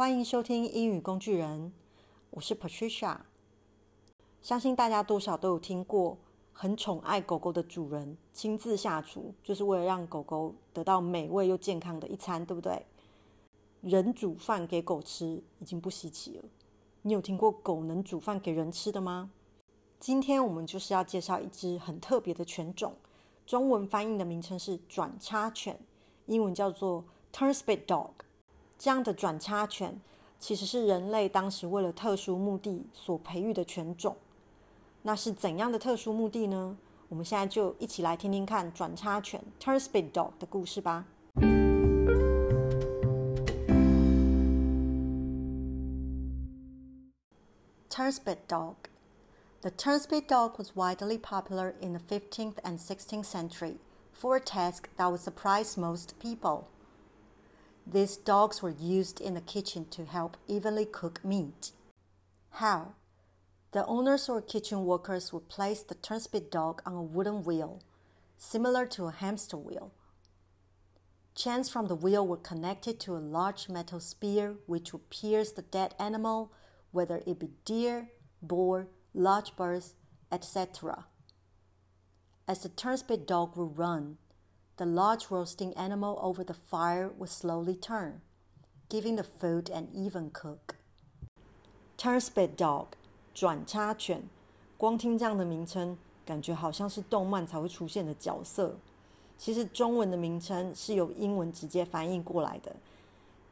欢迎收听英语工具人，我是 Patricia。相信大家多少都有听过，很宠爱狗狗的主人亲自下厨，就是为了让狗狗得到美味又健康的一餐，对不对？人煮饭给狗吃已经不稀奇了，你有听过狗能煮饭给人吃的吗？今天我们就是要介绍一只很特别的犬种，中文翻译的名称是转叉犬，英文叫做 Turnspit Dog。这样的转差犬其实是人类当时为了特殊目的所培育的犬种。那是怎样的特殊目的呢？我们现在就一起来听听看转差犬 Turnspit Dog 的故事吧。Turnspit Dog The Turnspit Dog was widely popular in the 15th and 16th century for a task that would surprise most people. These dogs were used in the kitchen to help evenly cook meat. How? The owners or kitchen workers would place the turnspit dog on a wooden wheel, similar to a hamster wheel. Chains from the wheel were connected to a large metal spear which would pierce the dead animal, whether it be deer, boar, large birds, etc. As the turnspit dog would run, the large roasting animal over the fire would slowly turn, giving the food an even cook. Turnspit dog 转叉犬，光听这样的名称，感觉好像是动漫才会出现的角色。其实中文的名称是由英文直接翻译过来的。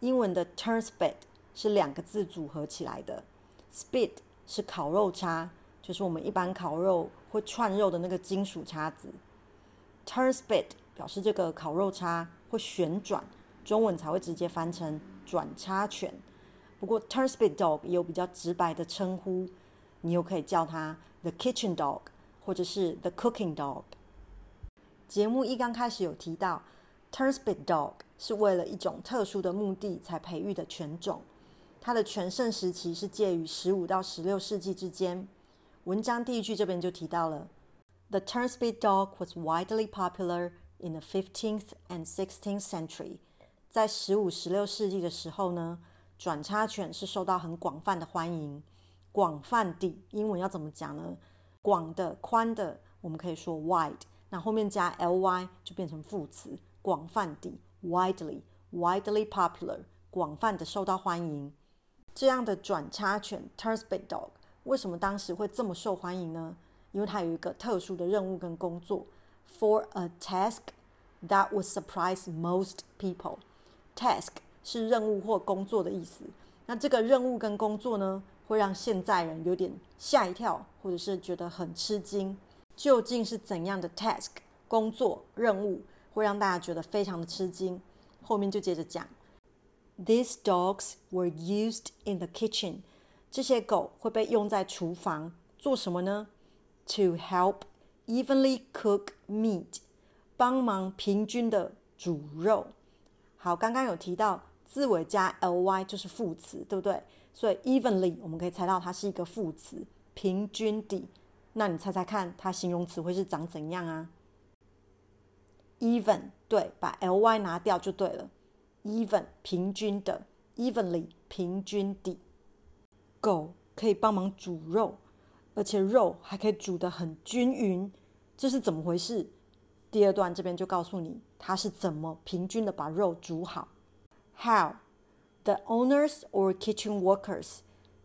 英文的 turnspit 是两个字组合起来的，spit 是烤肉叉，就是我们一般烤肉会串肉的那个金属叉子。Turnspit 表示这个烤肉叉会旋转，中文才会直接翻成转叉犬。不过，Turnspit Dog 也有比较直白的称呼，你又可以叫它 The Kitchen Dog，或者是 The Cooking Dog。节目一刚开始有提到，Turnspit Dog 是为了一种特殊的目的才培育的犬种，它的全盛时期是介于十五到十六世纪之间。文章第一句这边就提到了，The Turnspit Dog was widely popular。In the fifteenth and sixteenth century，在十五、十六世纪的时候呢，转叉犬是受到很广泛的欢迎。广泛地，英文要怎么讲呢？广的、宽的，我们可以说 wide，那后面加 ly 就变成副词。广泛地，widely，widely popular，广泛的受到欢迎。这样的转叉犬 Turnspit Dog 为什么当时会这么受欢迎呢？因为它有一个特殊的任务跟工作。For a task that would surprise most people. Task 是任务或工作的意思。那这个任务跟工作呢，会让现在人有点吓一跳，或者是觉得很吃惊。究竟是怎样的 task 工作任务，会让大家觉得非常的吃惊？后面就接着讲。These dogs were used in the kitchen. 这些狗会被用在厨房做什么呢？To help. Evenly cook meat，帮忙平均的煮肉。好，刚刚有提到字尾加 ly 就是副词，对不对？所以 evenly 我们可以猜到它是一个副词，平均的。那你猜猜看，它形容词会是长怎样啊？Even 对，把 ly 拿掉就对了。Even 平均的，evenly 平均的。狗可以帮忙煮肉。而且肉还可以煮得很均匀，这是怎么回事？第二段这边就告诉你，它是怎么平均的把肉煮好。How the owners or kitchen workers，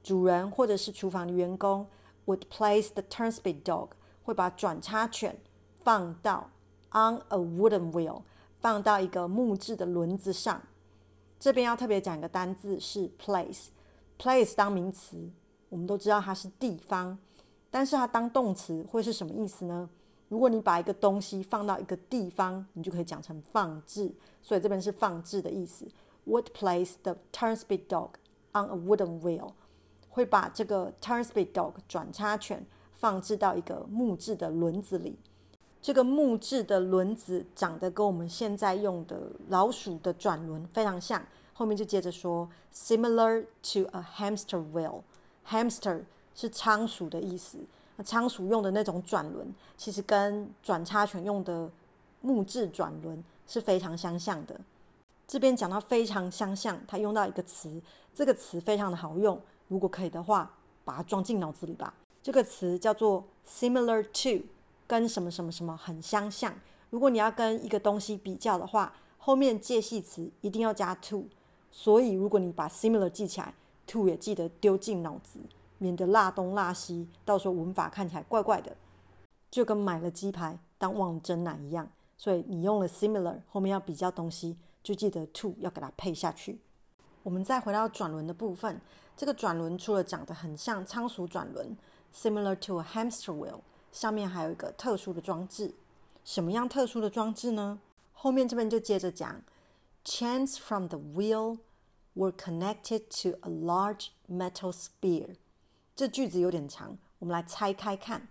主人或者是厨房的员工，would place the turnspit dog，会把转叉犬放到 on a wooden wheel，放到一个木质的轮子上。这边要特别讲一个单字是 place，place 当名词，我们都知道它是地方。但是它当动词会是什么意思呢？如果你把一个东西放到一个地方，你就可以讲成放置。所以这边是放置的意思。Would place the turnspit dog on a wooden wheel，会把这个 turnspit dog 转叉犬放置到一个木质的轮子里。这个木质的轮子长得跟我们现在用的老鼠的转轮非常像。后面就接着说，similar to a hamster wheel。hamster 是仓鼠的意思。那仓鼠用的那种转轮，其实跟转叉犬用的木质转轮是非常相像的。这边讲到非常相像，他用到一个词，这个词非常的好用。如果可以的话，把它装进脑子里吧。这个词叫做 similar to，跟什么什么什么很相像。如果你要跟一个东西比较的话，后面介系词一定要加 to。所以如果你把 similar 记起来，to 也记得丢进脑子，免得辣东辣西，到时候文法看起来怪怪的，就跟买了鸡排当忘了蒸奶一样。所以你用了 similar，后面要比较东西。就记得 to 要给它配下去。我们再回到转轮的部分，这个转轮除了长得很像仓鼠转轮，similar to a hamster wheel，上面还有一个特殊的装置。什么样特殊的装置呢？后面这边就接着讲，chains from the wheel were connected to a large metal spear。这句子有点长，我们来拆开看。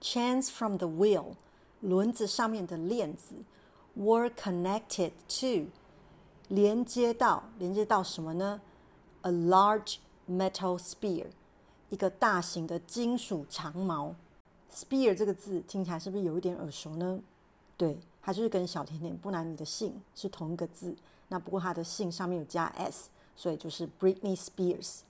chains from the wheel，轮子上面的链子。were connected to 连接到连接到什么呢？A large metal spear 一个大型的金属长矛。Spear 这个字听起来是不是有一点耳熟呢？对，它就是跟小甜甜布兰妮的姓是同一个字。那不过它的姓上面有加 s，所以就是 Britney Spears。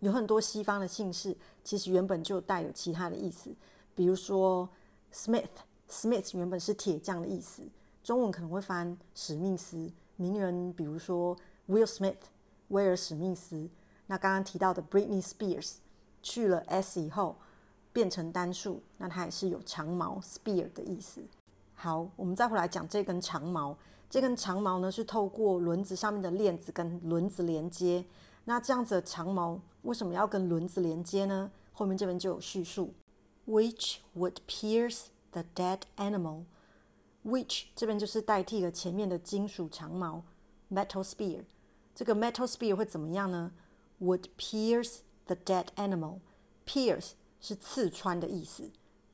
有很多西方的姓氏其实原本就带有其他的意思，比如说 Smith，Smith 原本是铁匠的意思。中文可能会翻史密斯，名人比如说 Will Smith，威尔史密斯。那刚刚提到的 Britney Spears，去了 s 以后变成单数，那它也是有长矛 spear 的意思。好，我们再回来讲这根长矛。这根长矛呢是透过轮子上面的链子跟轮子连接。那这样子的长矛为什么要跟轮子连接呢？后面这边就有叙述，which would pierce the dead animal。Which 这边就是代替了前面的金属长矛，metal spear。这个 metal spear 会怎么样呢？Would pierce the dead animal。Pierce 是刺穿的意思，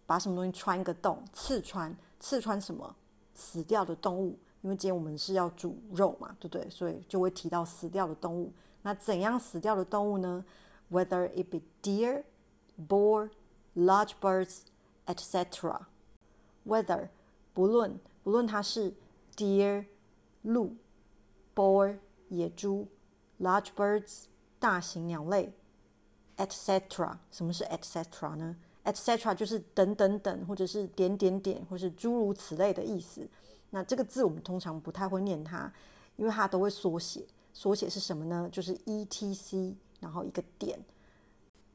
把什么东西穿一个洞，刺穿，刺穿什么？死掉的动物。因为今天我们是要煮肉嘛，对不对？所以就会提到死掉的动物。那怎样死掉的动物呢？Whether it be deer, boar, large birds, etc. Whether 不论不论它是 deer 鹿、boar 野猪、large birds 大型鸟类，etc. 什么是 etc. 呢？etc. 就是等等等，或者是点点点，或是诸如此类的意思。那这个字我们通常不太会念它，因为它都会缩写。缩写是什么呢？就是 etc. 然后一个点。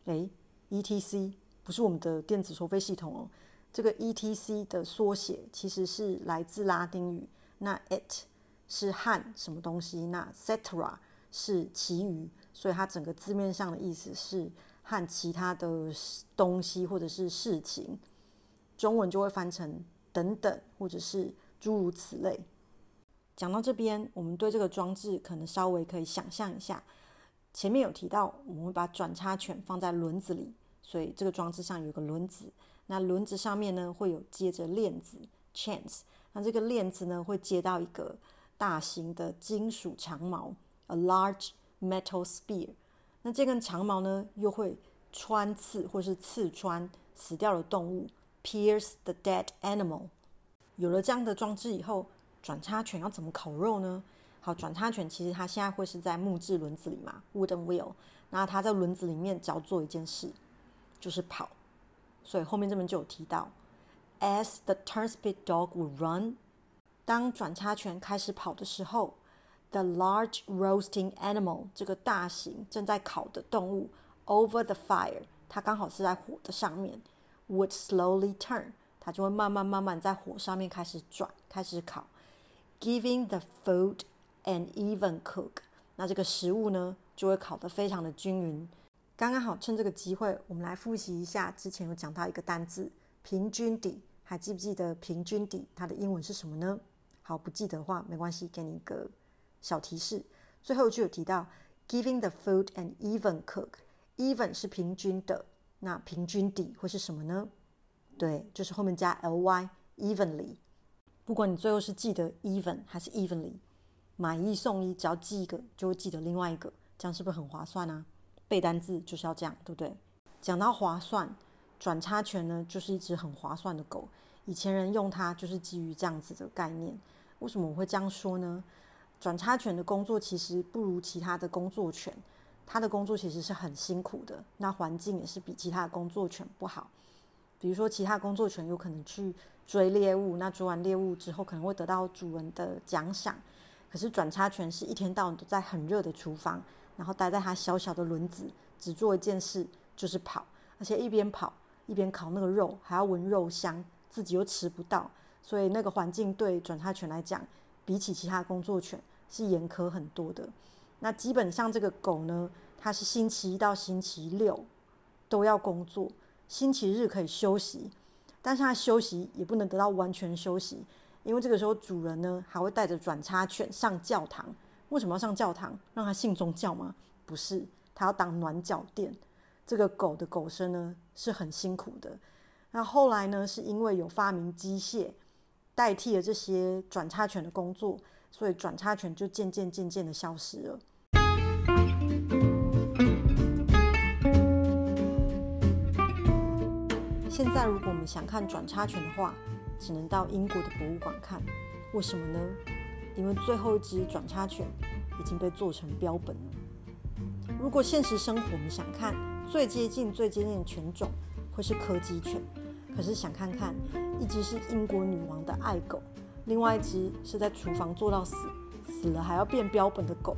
诶，etc. 不是我们的电子收费系统哦。这个 etc 的缩写其实是来自拉丁语，那 it 是和什么东西，那 cetera 是其余，所以它整个字面上的意思是和其他的东西或者是事情，中文就会翻成等等或者是诸如此类。讲到这边，我们对这个装置可能稍微可以想象一下，前面有提到我们会把转差权放在轮子里，所以这个装置上有个轮子。那轮子上面呢，会有接着链子 chains，那这个链子呢，会接到一个大型的金属长矛 a large metal spear。那这根长矛呢，又会穿刺或是刺穿死掉的动物 pierce the dead animal。有了这样的装置以后，转叉权要怎么烤肉呢？好，转叉权其实它现在会是在木质轮子里嘛，wooden wheel。那它在轮子里面只要做一件事，就是跑。所以后面这边就有提到，as the turnspit dog would run，当转叉犬开始跑的时候，the large roasting animal 这个大型正在烤的动物 over the fire，它刚好是在火的上面，would slowly turn，它就会慢慢慢慢在火上面开始转，开始烤，giving the food an even cook，那这个食物呢就会烤得非常的均匀。刚刚好，趁这个机会，我们来复习一下之前有讲到一个单字“平均底”，还记不记得“平均底”它的英文是什么呢？好，不记得的话没关系，给你一个小提示。最后就有提到 “giving the food an even cook”，“even” 是平均的，那平均底会是什么呢？对，就是后面加 “ly”，evenly。不管你最后是记得 “even” 还是 “evenly”，买一送一，只要记一个就会记得另外一个，这样是不是很划算啊？背单字就是要这样，对不对？讲到划算，转差权呢，就是一只很划算的狗。以前人用它就是基于这样子的概念。为什么我会这样说呢？转差权的工作其实不如其他的工作犬，它的工作其实是很辛苦的，那环境也是比其他的工作犬不好。比如说，其他工作犬有可能去追猎物，那追完猎物之后可能会得到主人的奖赏，可是转差犬是一天到晚都在很热的厨房，然后待在它小小的轮子，只做一件事，就是跑，而且一边跑一边烤那个肉，还要闻肉香，自己又吃不到，所以那个环境对转差犬来讲，比起其他工作犬是严苛很多的。那基本上这个狗呢，它是星期一到星期六都要工作，星期日可以休息，但是它休息也不能得到完全休息，因为这个时候主人呢还会带着转差犬上教堂。为什么要上教堂？让它信宗教吗？不是。它要当暖脚垫，这个狗的狗生呢是很辛苦的。那后来呢，是因为有发明机械代替了这些转差犬的工作，所以转差犬就渐渐渐渐的消失了。现在如果我们想看转差犬的话，只能到英国的博物馆看。为什么呢？因为最后一只转差犬已经被做成标本了。如果现实生活我们想看最接近、最接近的犬种，会是柯基犬。可是想看看，一只是英国女王的爱狗，另外一只是在厨房做到死，死了还要变标本的狗，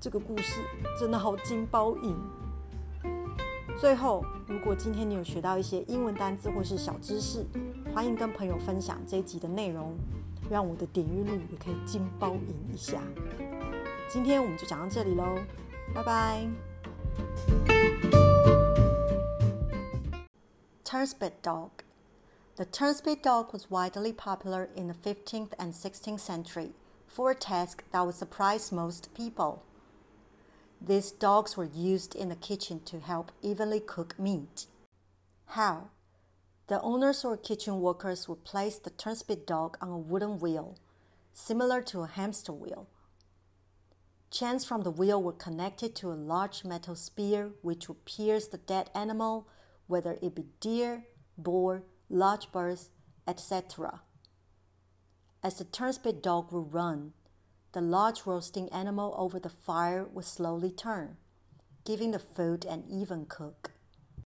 这个故事真的好惊爆瘾。最后，如果今天你有学到一些英文单字或是小知识，欢迎跟朋友分享这一集的内容，让我的点阅率也可以劲爆赢一下。今天我们就讲到这里喽。拜拜。Turnspit dog. The Turnspit dog was widely popular in the 15th and 16th century for a task that would surprise most people. These dogs were used in the kitchen to help evenly cook meat. How? The owners or kitchen workers would place the Turnspit dog on a wooden wheel, similar to a hamster wheel. Chains from the wheel were connected to a large metal spear which would pierce the dead animal, whether it be deer, boar, large birds, etc. As the turnspit dog would run, the large roasting animal over the fire would slowly turn, giving the food an even cook.